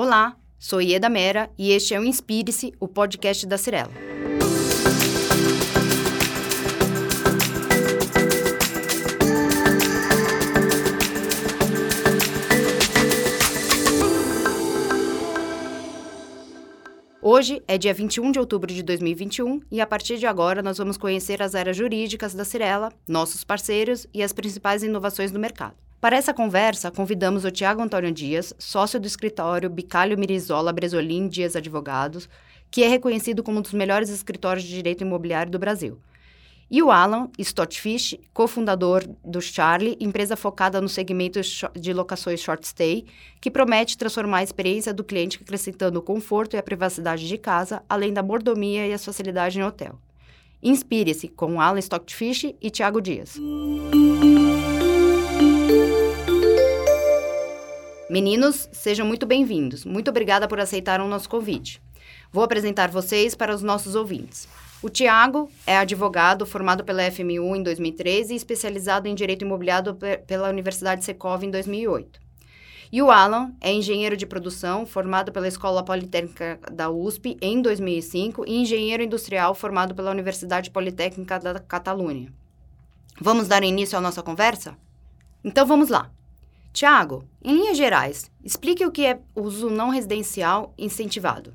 Olá, sou Ieda Mera e este é o Inspire-se, o podcast da Cirela. Hoje é dia 21 de outubro de 2021 e a partir de agora nós vamos conhecer as áreas jurídicas da Cirela, nossos parceiros e as principais inovações do mercado. Para essa conversa, convidamos o Tiago Antônio Dias, sócio do escritório Bicalho Mirizola Bresolim Dias Advogados, que é reconhecido como um dos melhores escritórios de direito imobiliário do Brasil. E o Alan Stottfish, cofundador do Charlie, empresa focada no segmento de locações short stay, que promete transformar a experiência do cliente acrescentando o conforto e a privacidade de casa, além da mordomia e as facilidades em hotel. Inspire-se com Alan Stockfish e Tiago Dias. Meninos, sejam muito bem-vindos. Muito obrigada por aceitar o nosso convite. Vou apresentar vocês para os nossos ouvintes. O Tiago é advogado formado pela FMU em 2013 e especializado em Direito Imobiliário pela Universidade Secov em 2008. E o Alan é engenheiro de produção formado pela Escola Politécnica da USP em 2005 e engenheiro industrial formado pela Universidade Politécnica da Catalunha. Vamos dar início à nossa conversa? Então vamos lá. Tiago, em linhas gerais, explique o que é uso não residencial incentivado.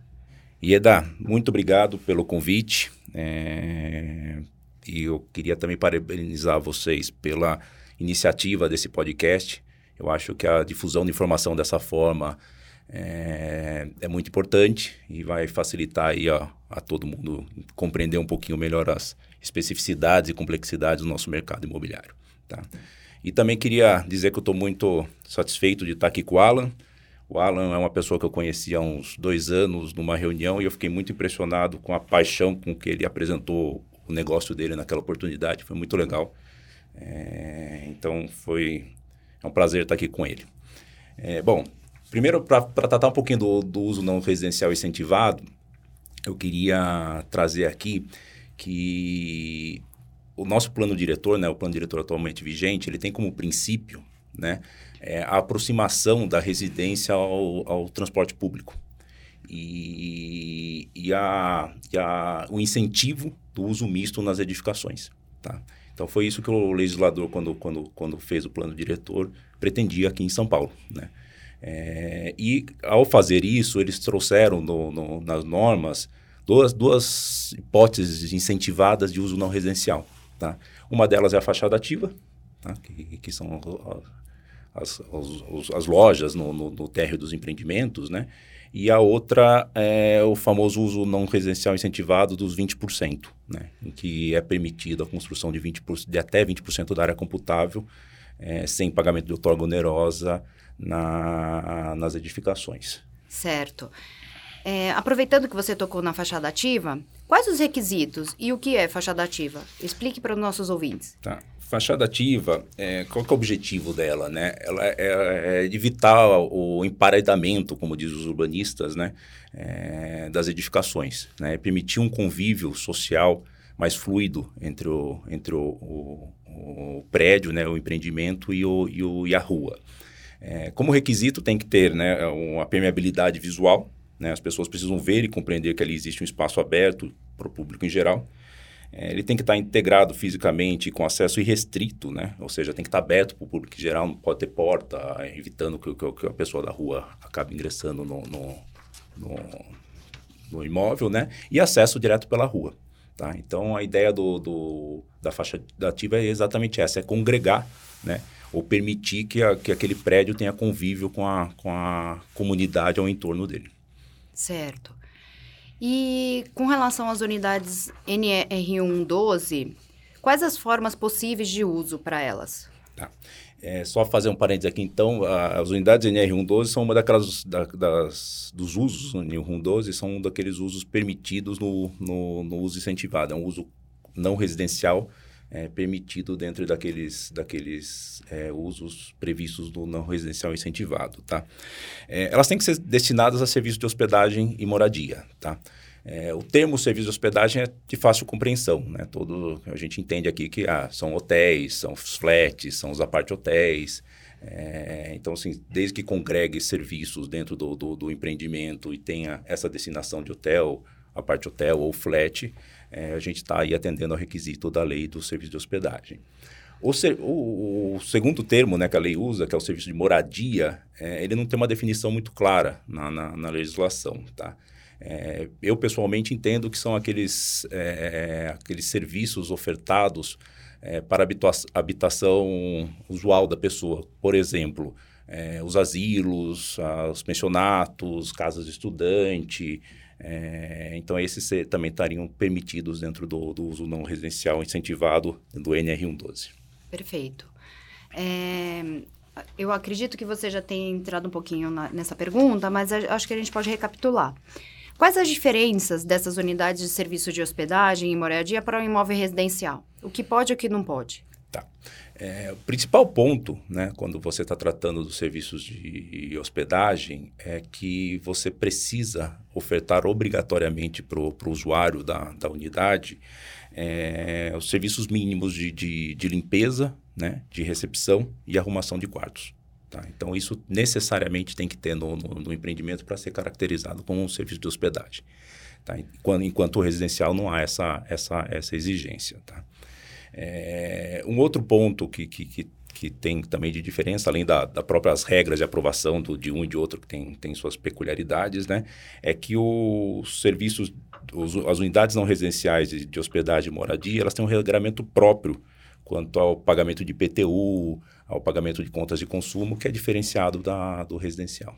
Ieda, muito obrigado pelo convite. É... E eu queria também parabenizar vocês pela iniciativa desse podcast. Eu acho que a difusão de informação dessa forma é, é muito importante e vai facilitar aí a, a todo mundo compreender um pouquinho melhor as especificidades e complexidades do nosso mercado imobiliário. Tá? E também queria dizer que eu estou muito satisfeito de estar aqui com o Alan. O Alan é uma pessoa que eu conheci há uns dois anos numa reunião e eu fiquei muito impressionado com a paixão com que ele apresentou o negócio dele naquela oportunidade. Foi muito legal. É, então foi é um prazer estar aqui com ele. É, bom, primeiro para tratar um pouquinho do, do uso não residencial incentivado, eu queria trazer aqui que o nosso plano diretor, né, o plano diretor atualmente vigente, ele tem como princípio né, é a aproximação da residência ao, ao transporte público e, e, a, e a, o incentivo do uso misto nas edificações. Tá? Então, foi isso que o legislador, quando, quando, quando fez o plano diretor, pretendia aqui em São Paulo. Né? É, e, ao fazer isso, eles trouxeram no, no, nas normas duas, duas hipóteses incentivadas de uso não residencial. Tá? Uma delas é a fachada ativa, tá? que, que são as, as, as lojas no, no, no, térreo dos empreendimentos, né? E a outra é o famoso uso não residencial incentivado dos 20%, né? Em que é permitida a construção de, 20%, de até 20% da área computável, é, sem pagamento de outorga onerosa na, nas edificações. Certo. É, aproveitando que você tocou na fachada ativa, quais os requisitos e o que é fachada ativa? Explique para os nossos ouvintes. Tá. Fachada ativa, é, qual é o objetivo dela? Né? Ela é, é, evitar o emparedamento, como dizem os urbanistas, né? É, das edificações. Né? Permitir um convívio social mais fluido entre o, entre o, o, o prédio, né? o empreendimento e, o, e, o, e a rua. É, como requisito tem que ter né, uma permeabilidade visual, né? As pessoas precisam ver e compreender que ali existe um espaço aberto para o público em geral. É, ele tem que estar integrado fisicamente com acesso irrestrito, né? Ou seja, tem que estar aberto para o público em geral, não pode ter porta, evitando que, que, que a pessoa da rua acabe ingressando no, no, no, no, imóvel, né? E acesso direto pela rua, tá? Então, a ideia do, do, da faixa ativa é exatamente essa, é congregar, né? Ou permitir que, a, que aquele prédio tenha convívio com a, com a comunidade ao entorno dele. Certo. E com relação às unidades NR112, quais as formas possíveis de uso para elas? Tá. É, só fazer um parênteses aqui, então, as unidades NR112 são uma daquelas da, das, dos usos NR112, são um daqueles usos permitidos no, no, no uso incentivado, é um uso não residencial é, permitido dentro daqueles, daqueles é, usos previstos no não residencial incentivado, tá? É, elas têm que ser destinadas a serviços de hospedagem e moradia, tá? É, o termo serviço de hospedagem é de fácil compreensão, né? Todo, a gente entende aqui que ah, são hotéis, são os flats, são os apart-hotéis, É, então, assim, desde que congregue serviços dentro do, do, do, empreendimento e tenha essa destinação de hotel, a parte hotel ou flat, é, a gente está aí atendendo ao requisito da lei do serviço de hospedagem. O, ser, o, o, segundo termo né, que a lei usa, que é o serviço de moradia, é, ele não tem uma definição muito clara na, na, na legislação, tá? É, eu, pessoalmente, entendo que são aqueles, é, aqueles serviços ofertados é, para habitação usual da pessoa. Por exemplo, é, os asilos, os pensionatos, casas de estudante. É, então, esses também estariam permitidos dentro do, do uso não residencial incentivado do NR112. Perfeito. É, eu acredito que você já tenha entrado um pouquinho na, nessa pergunta, mas acho que a gente pode recapitular. Quais as diferenças dessas unidades de serviço de hospedagem e moradia para um imóvel residencial? O que pode e o que não pode? Tá. É, o principal ponto, né, quando você está tratando dos serviços de hospedagem, é que você precisa ofertar obrigatoriamente para o usuário da, da unidade é, os serviços mínimos de, de, de, limpeza, né, de recepção e arrumação de quartos. Tá? Então, isso necessariamente tem que ter no, no, no empreendimento para ser caracterizado como um serviço de hospedagem. Tá? Enquanto, enquanto residencial não há essa, essa, essa exigência. Tá? É, um outro ponto que, que, que, que, tem também de diferença, além das da próprias regras de aprovação do, de um e de outro, que tem, tem suas peculiaridades, né, é que os serviços os, as unidades não residenciais de, de, hospedagem e moradia, elas têm um regramento próprio quanto ao pagamento de PTU, ao pagamento de contas de consumo, que é diferenciado da, do residencial.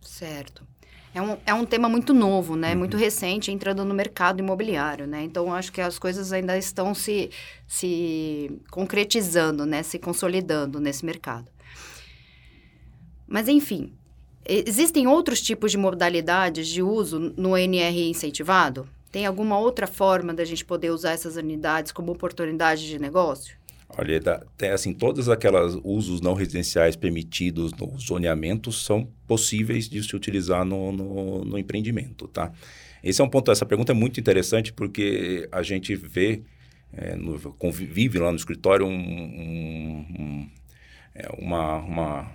Certo. É um, é um tema muito novo, né? Uhum. Muito recente, entrando no mercado imobiliário, né? Então, acho que as coisas ainda estão se, se concretizando, né? Se consolidando nesse mercado. Mas, enfim, Existem outros tipos de modalidades de uso no NR incentivado? Tem alguma outra forma da gente poder usar essas unidades como oportunidade de negócio? Olha, tem, assim, todas aquelas usos não residenciais permitidos no zoneamento são possíveis de se utilizar no, no, no empreendimento, tá? Esse é um ponto, essa pergunta é muito interessante porque a gente vê, é, no, convive lá no escritório um, um, um, é, uma, uma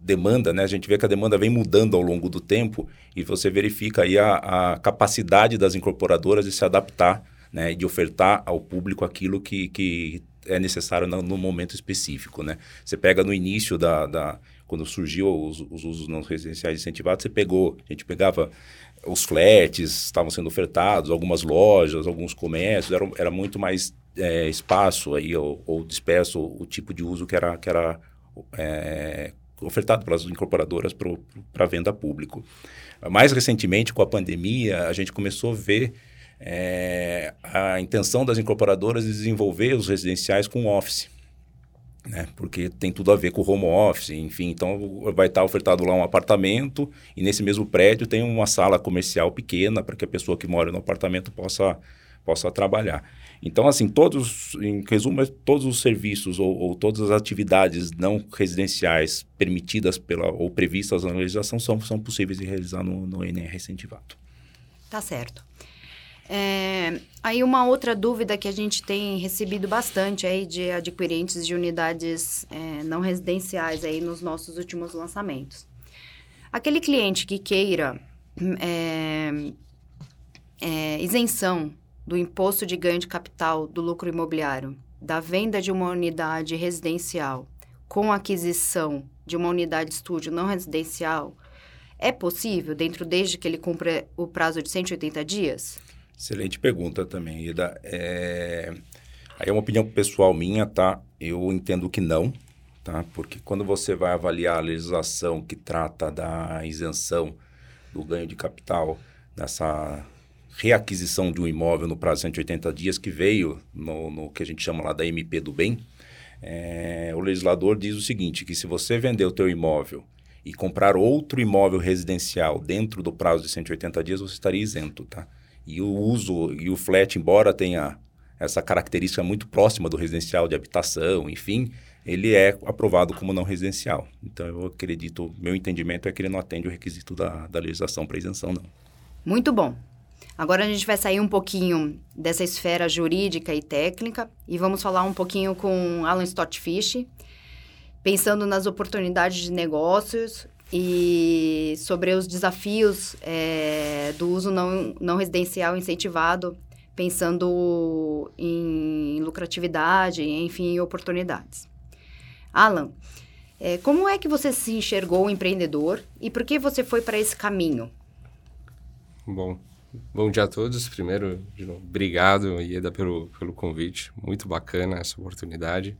demanda, né? A gente vê que a demanda vem mudando ao longo do tempo e você verifica aí a, a capacidade das incorporadoras de se adaptar, né? De ofertar ao público aquilo que, que é necessário no, no momento específico, né? Você pega no início da, da quando surgiu os, os usos não residenciais incentivados, você pegou, a gente pegava os flats estavam sendo ofertados, algumas lojas, alguns comércios, era, era muito mais é, espaço aí ou, ou disperso o, tipo de uso que era, que era é, ofertado pelas incorporadoras para venda público. Mais recentemente, com a pandemia, a gente começou a ver é, a intenção das incorporadoras de desenvolver os residenciais com office. Né? Porque tem tudo a ver com o home office, enfim. Então, vai estar ofertado lá um apartamento e nesse mesmo prédio tem uma sala comercial pequena para que a pessoa que mora no apartamento possa, possa trabalhar. Então, assim, todos, em resumo, todos os serviços ou, ou, todas as atividades não residenciais permitidas pela, ou previstas na legislação são, são possíveis de realizar no, no NR incentivado. Tá certo. É, aí uma outra dúvida que a gente tem recebido bastante aí de adquirentes de unidades é, não residenciais aí nos nossos últimos lançamentos. Aquele cliente que queira é, é isenção do imposto de ganho de capital do lucro imobiliário, da venda de uma unidade residencial com aquisição de uma unidade estúdio não residencial, é possível dentro desde que ele cumpra o prazo de 180 dias? Excelente pergunta também, Ida. É... Aí é uma opinião pessoal minha, tá? Eu entendo que não, tá? Porque quando você vai avaliar a legislação que trata da isenção do ganho de capital nessa reaquisição de um imóvel no prazo de 180 dias, que veio no, no que a gente chama lá da MP do bem, é, o legislador diz o seguinte, que se você vender o teu imóvel e comprar outro imóvel residencial dentro do prazo de 180 dias, você estaria isento, tá? E o uso e o flat, embora tenha essa característica muito próxima do residencial de habitação, enfim, ele é aprovado como não residencial. Então, eu acredito, meu entendimento é que ele não atende o requisito da, da legislação para isenção, não. Muito bom. Agora a gente vai sair um pouquinho dessa esfera jurídica e técnica e vamos falar um pouquinho com Alan Stott Fish, pensando nas oportunidades de negócios e sobre os desafios é, do uso não, não residencial incentivado, pensando em lucratividade, enfim, em oportunidades. Alan, é, como é que você se enxergou empreendedor e por que você foi para esse caminho? Bom, bom dia a todos. Primeiro, novo, obrigado, Ieda, pelo, pelo convite. Muito bacana essa oportunidade.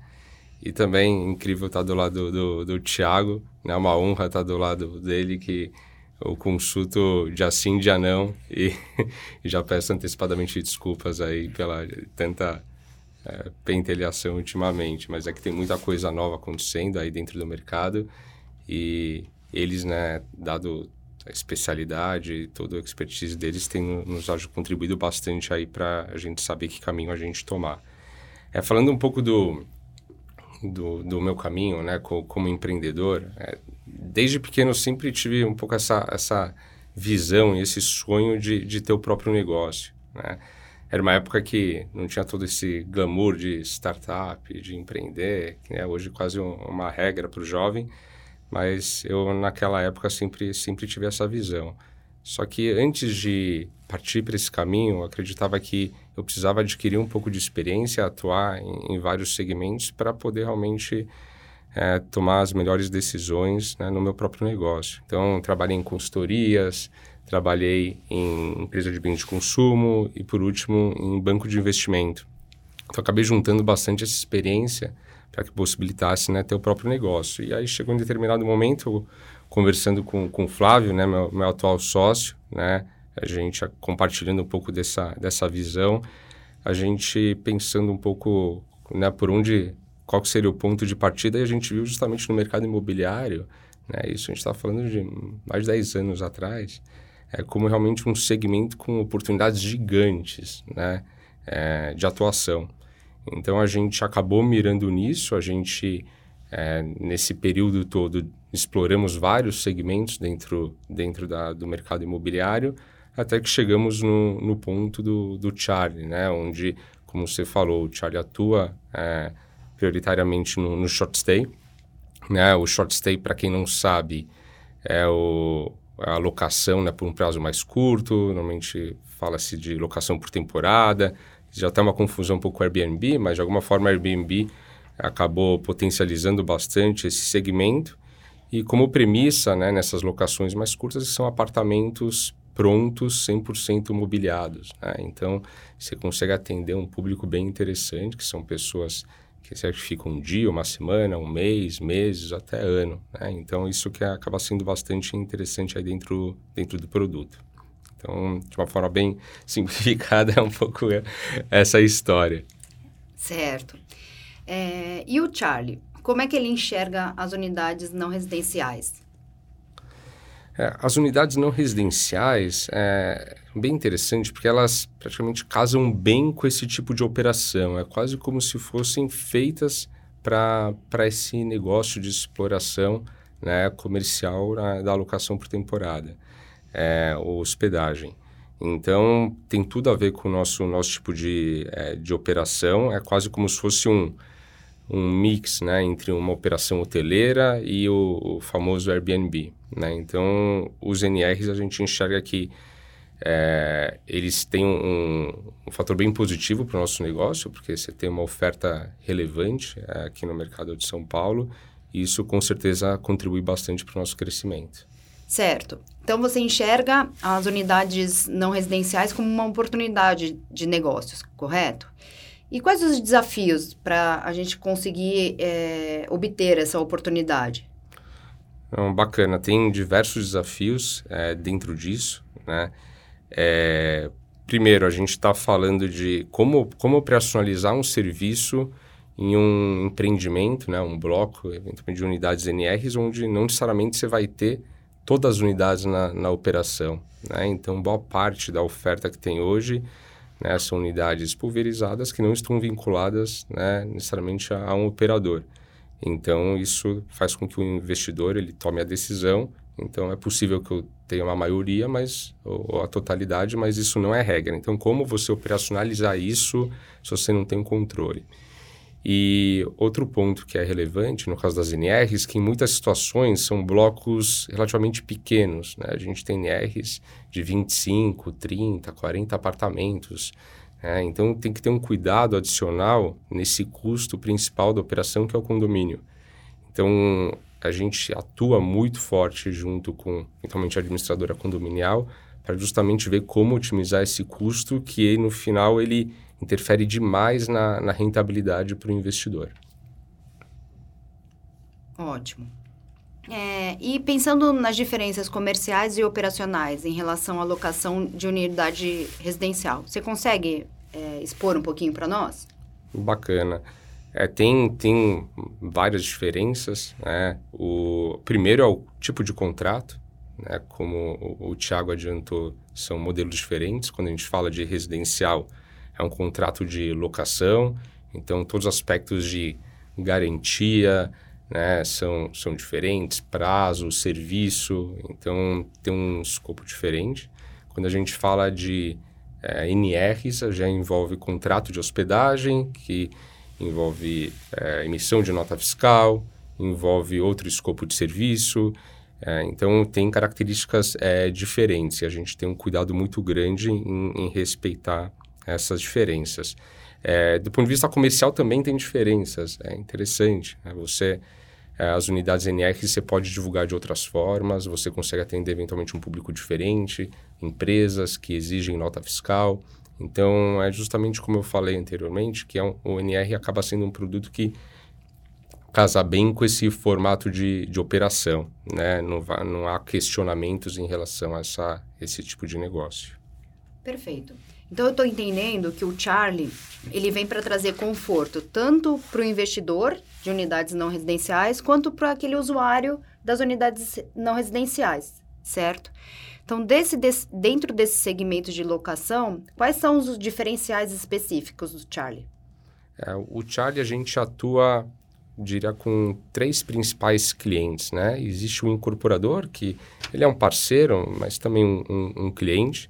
E também incrível estar do lado do, do, do Tiago, né? Uma honra estar do lado dele que eu consulto dia sim, dia não e, e já peço antecipadamente desculpas aí pela tanta é, pentelhação ultimamente, mas é que tem muita coisa nova acontecendo aí dentro do mercado e eles, né, dado a especialidade toda a expertise deles, têm nos contribuído bastante aí para a gente saber que caminho a gente tomar. É, falando um pouco do, do, do meu caminho, né, como, como empreendedor, é, desde pequeno eu sempre tive um pouco essa, essa visão e esse sonho de, de ter o próprio negócio, né? Era uma época que não tinha todo esse glamour de startup, de empreender, que é hoje quase um, uma regra para o jovem, mas eu naquela época sempre sempre tive essa visão. Só que antes de partir para esse caminho, eu acreditava que eu precisava adquirir um pouco de experiência, atuar em, em vários segmentos para poder realmente é, tomar as melhores decisões né, no meu próprio negócio. Então, trabalhei em consultorias, trabalhei em empresa de bens de consumo e, por último, em banco de investimento. Então, acabei juntando bastante essa experiência para que possibilitasse né, ter o próprio negócio. E aí chegou um determinado momento, conversando com, com o Flávio, né, meu, meu atual sócio, né, a gente compartilhando um pouco dessa, dessa visão, a gente pensando um pouco né, por onde, qual seria o ponto de partida, e a gente viu justamente no mercado imobiliário, né, isso a gente está falando de mais de 10 anos atrás, é como realmente um segmento com oportunidades gigantes né, é, de atuação. Então a gente acabou mirando nisso, a gente é, nesse período todo exploramos vários segmentos dentro, dentro da, do mercado imobiliário, até que chegamos no, no ponto do, do Charlie, né? Onde, como você falou, o Charlie atua é, prioritariamente no, no, short stay. Né? O short stay, para quem não sabe, é o, a locação né, por um prazo mais curto. Normalmente fala-se de locação por temporada. Já tem uma confusão um pouco com o Airbnb, mas de alguma forma o Airbnb acabou potencializando bastante esse segmento. E como premissa né, nessas locações mais curtas, são apartamentos prontos, 100% mobiliados. Né? Então, você consegue atender um público bem interessante, que são pessoas que ficam um dia, uma semana, um mês, meses, até ano. Né? Então, isso que acaba sendo bastante interessante aí dentro, dentro do produto. Então, de uma forma bem simplificada, é um pouco essa história. Certo. É, e o Charlie, como é que ele enxerga as unidades não residenciais? É, as unidades não residenciais é bem interessante porque elas praticamente casam bem com esse tipo de operação. É quase como se fossem feitas para esse negócio de exploração né, comercial na, da alocação por temporada, é, hospedagem. Então, tem tudo a ver com o nosso, nosso tipo de, é, de operação. É quase como se fosse um, um mix né, entre uma operação hoteleira e o, o famoso Airbnb. Né? Então, os NRs a gente enxerga que é, eles têm um, um, fator bem positivo para o nosso negócio, porque você tem uma oferta relevante é, aqui no mercado de São Paulo, e isso com certeza contribui bastante para o nosso crescimento. Certo. Então você enxerga as unidades não residenciais como uma oportunidade de negócios, correto? E quais os desafios para a gente conseguir é, obter essa oportunidade? Então, bacana, tem diversos desafios é, dentro disso, né? É, primeiro, a gente está falando de como, como operacionalizar um serviço em um empreendimento, né? Um bloco, de unidades NRs, onde não necessariamente você vai ter todas as unidades na, na operação, né? Então, boa parte da oferta que tem hoje né, são unidades pulverizadas que não estão vinculadas né, necessariamente a, a, um operador. Então, isso faz com que o investidor ele tome a decisão. Então, é possível que eu tenha uma maioria, mas ou, a totalidade, mas isso não é regra. Então, como você operacionalizar isso se você não tem controle? E outro ponto que é relevante no caso das NRs, que em muitas situações são blocos relativamente pequenos. Né? A gente tem NRs de 25, 30, 40 apartamentos. Né? Então tem que ter um cuidado adicional nesse custo principal da operação, que é o condomínio. Então a gente atua muito forte junto com, principalmente a administradora condominial, para justamente ver como otimizar esse custo que no final ele interfere demais na, na rentabilidade para o investidor. Ótimo. É, e pensando nas diferenças comerciais e operacionais em relação à locação de unidade residencial, você consegue é, expor um pouquinho para nós? Bacana. É, tem, tem várias diferenças. Né? O primeiro é o tipo de contrato. Né? Como o, o Tiago adiantou, são modelos diferentes. Quando a gente fala de residencial, é um contrato de locação, então todos os aspectos de garantia né, são, são diferentes, prazo, serviço, então tem um escopo diferente. Quando a gente fala de é, NRs, já envolve contrato de hospedagem, que envolve é, emissão de nota fiscal, envolve outro escopo de serviço, é, então tem características é, diferentes e a gente tem um cuidado muito grande em, em respeitar essas diferenças. É, do ponto de vista comercial também tem diferenças, é interessante. Né? Você, é, as unidades NR você pode divulgar de outras formas, você consegue atender eventualmente um público diferente, empresas que exigem nota fiscal. Então, é justamente como eu falei anteriormente, que é um, o NR acaba sendo um produto que casa bem com esse formato de, de operação, né? Não, não há questionamentos em relação a essa, esse tipo de negócio. Perfeito. Então eu estou entendendo que o Charlie ele vem para trazer conforto tanto para o investidor de unidades não residenciais quanto para aquele usuário das unidades não residenciais, certo? Então, desse, desse, dentro desse segmento de locação, quais são os diferenciais específicos do Charlie? É, o Charlie a gente atua, diria, com três principais clientes, né? Existe o incorporador, que ele é um parceiro, mas também um, um, um cliente.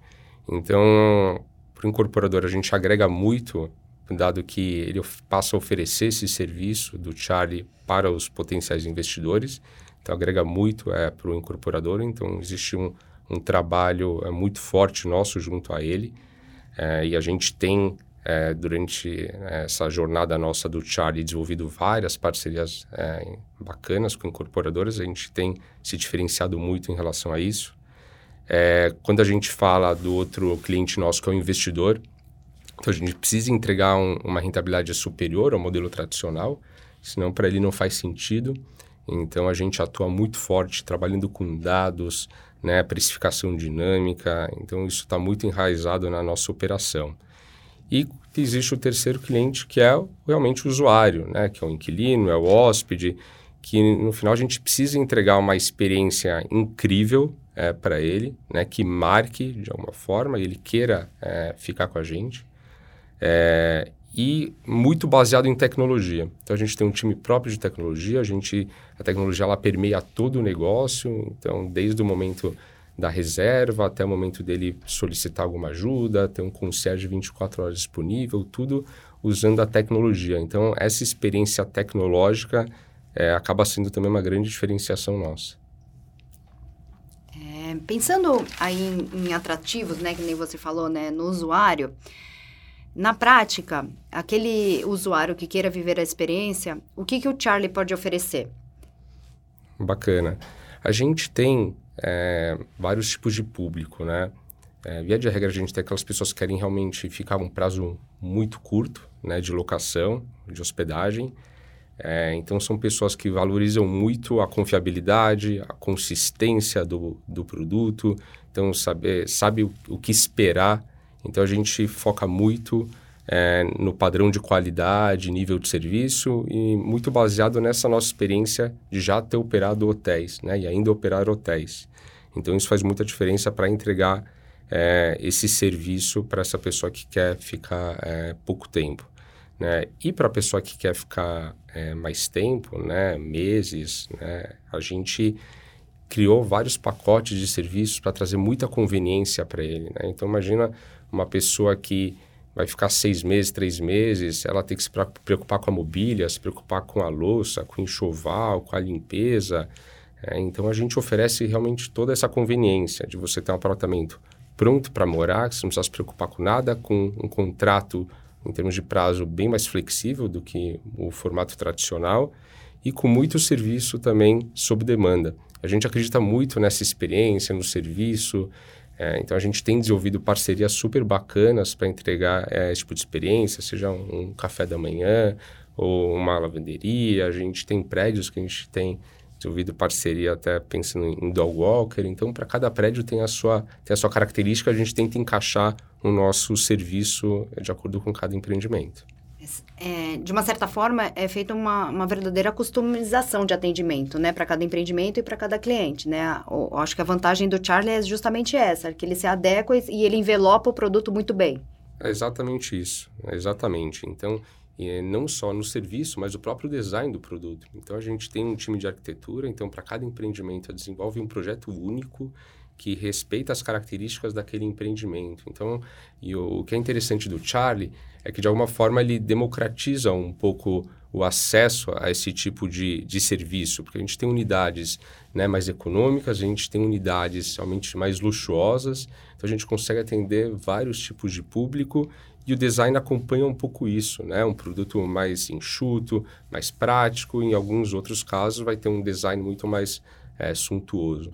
Então, para o incorporador, a gente agrega muito, dado que ele passa a oferecer esse serviço do Charlie para os potenciais investidores. Então, agrega muito é, para o incorporador. Então, existe um, um trabalho é, muito forte nosso junto a ele. É, e a gente tem, é, durante é, essa jornada nossa do Charlie, desenvolvido várias parcerias é, bacanas com incorporadoras. A gente tem se diferenciado muito em relação a isso. É, quando a gente fala do outro cliente nosso, que é o investidor, então a gente precisa entregar um, uma rentabilidade superior ao modelo tradicional, senão para ele não faz sentido. Então a gente atua muito forte trabalhando com dados, né, precificação dinâmica, então isso está muito enraizado na nossa operação. E existe o terceiro cliente, que é realmente o usuário, né, que é o inquilino, é o hóspede, que no final a gente precisa entregar uma experiência incrível é, para ele, né, que marque de alguma forma, ele queira é, ficar com a gente. É, e muito baseado em tecnologia. Então a gente tem um time próprio de tecnologia, a gente a tecnologia ela permeia todo o negócio, então desde o momento da reserva até o momento dele solicitar alguma ajuda, ter um concierge 24 horas disponível, tudo usando a tecnologia. Então essa experiência tecnológica é, acaba sendo também uma grande diferenciação nossa. Pensando aí em, em, atrativos, né, que nem você falou, né, no usuário, na prática, aquele usuário que queira viver a experiência, o que, que o Charlie pode oferecer? Bacana. A gente tem é, vários tipos de público, né? É, via de regra, a gente tem aquelas pessoas que querem realmente ficar um prazo muito curto, né, de locação, de hospedagem. É, então, são pessoas que valorizam muito a confiabilidade, a consistência do, do produto, então, sabe, sabe o, o que esperar. Então, a gente foca muito é, no padrão de qualidade, nível de serviço e muito baseado nessa nossa experiência de já ter operado hotéis né, e ainda operar hotéis. Então, isso faz muita diferença para entregar é, esse serviço para essa pessoa que quer ficar é, pouco tempo. Né? E para a pessoa que quer ficar é, mais tempo, né, meses, né, a gente criou vários pacotes de serviços para trazer muita conveniência para ele. Né? Então, imagina uma pessoa que vai ficar seis meses, três meses, ela tem que se preocupar com a mobília, se preocupar com a louça, com o enxoval, com a limpeza. É, então a gente oferece realmente toda essa conveniência de você ter um apartamento pronto para morar, que você não precisa se preocupar com nada, com um contrato em termos de prazo bem mais flexível do que o formato tradicional e com muito serviço também sob demanda. A gente acredita muito nessa experiência, no serviço, é, então a gente tem desenvolvido parcerias super bacanas para entregar é, esse tipo de experiência, seja um, um, café da manhã ou uma lavanderia. A gente tem prédios que a gente tem desenvolvido parceria até pensando em dog walker. Então, para cada prédio tem a sua tem a sua característica. A gente tenta encaixar o nosso serviço de acordo com cada empreendimento é, de uma certa forma, é feita uma, uma verdadeira customização de atendimento, né? Para cada empreendimento e para cada cliente, né? Eu, eu acho que a vantagem do Charlie é justamente essa, que ele se adequa e ele envelopa o produto muito bem. É exatamente isso, é exatamente. Então, é não só no serviço, mas o próprio design do produto. Então, a gente tem um time de arquitetura, então, para cada empreendimento, desenvolve um projeto único que respeita as características daquele empreendimento. Então, e o, o que é interessante do Charlie é que, de alguma forma, ele democratiza um pouco o acesso a esse tipo de, de serviço, porque a gente tem unidades né, mais econômicas, a gente tem unidades realmente mais luxuosas, então a gente consegue atender vários tipos de público e o design acompanha um pouco isso, né? Um produto mais enxuto, mais prático, em alguns outros casos vai ter um design muito mais é, suntuoso.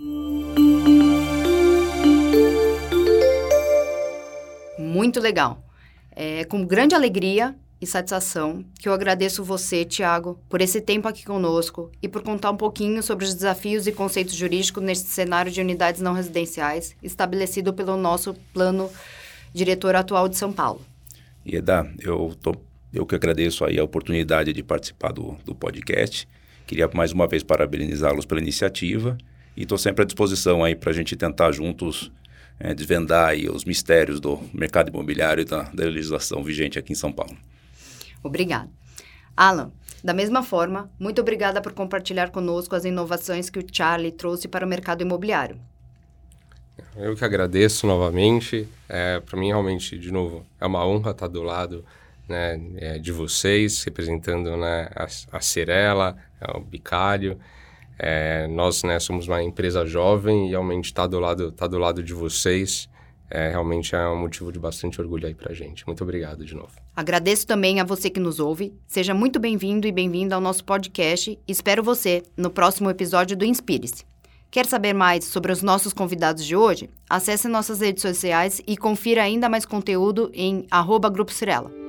Muito legal. É com grande alegria e satisfação que eu agradeço você, Tiago, por esse tempo aqui conosco e por contar um pouquinho sobre os desafios e conceitos jurídicos neste cenário de unidades não residenciais estabelecido pelo nosso plano diretor atual de São Paulo. Ieda, eu, tô, eu que agradeço aí a oportunidade de participar do, do podcast. Queria mais uma vez parabenizá-los pela iniciativa e estou sempre à disposição aí para a gente tentar juntos é, desvendar aí os mistérios do mercado imobiliário e da, da legislação vigente aqui em São Paulo. Obrigada. Alan, da mesma forma, muito obrigada por compartilhar conosco as inovações que o Charlie trouxe para o mercado imobiliário. Eu que agradeço novamente. É, para mim, realmente, de novo, é uma honra estar do lado né, é, de vocês, representando né, a, a Cirela, é, o Bicário. É, nós né, somos uma empresa jovem e realmente estar tá do, lado, tá do lado de vocês é, realmente é um motivo de bastante orgulho aí para gente. Muito obrigado de novo. Agradeço também a você que nos ouve. Seja muito bem-vindo e bem-vinda ao nosso podcast. Espero você no próximo episódio do Inspire-se. Quer saber mais sobre os nossos convidados de hoje? Acesse nossas redes sociais e confira ainda mais conteúdo em arroba Grupo Cirela.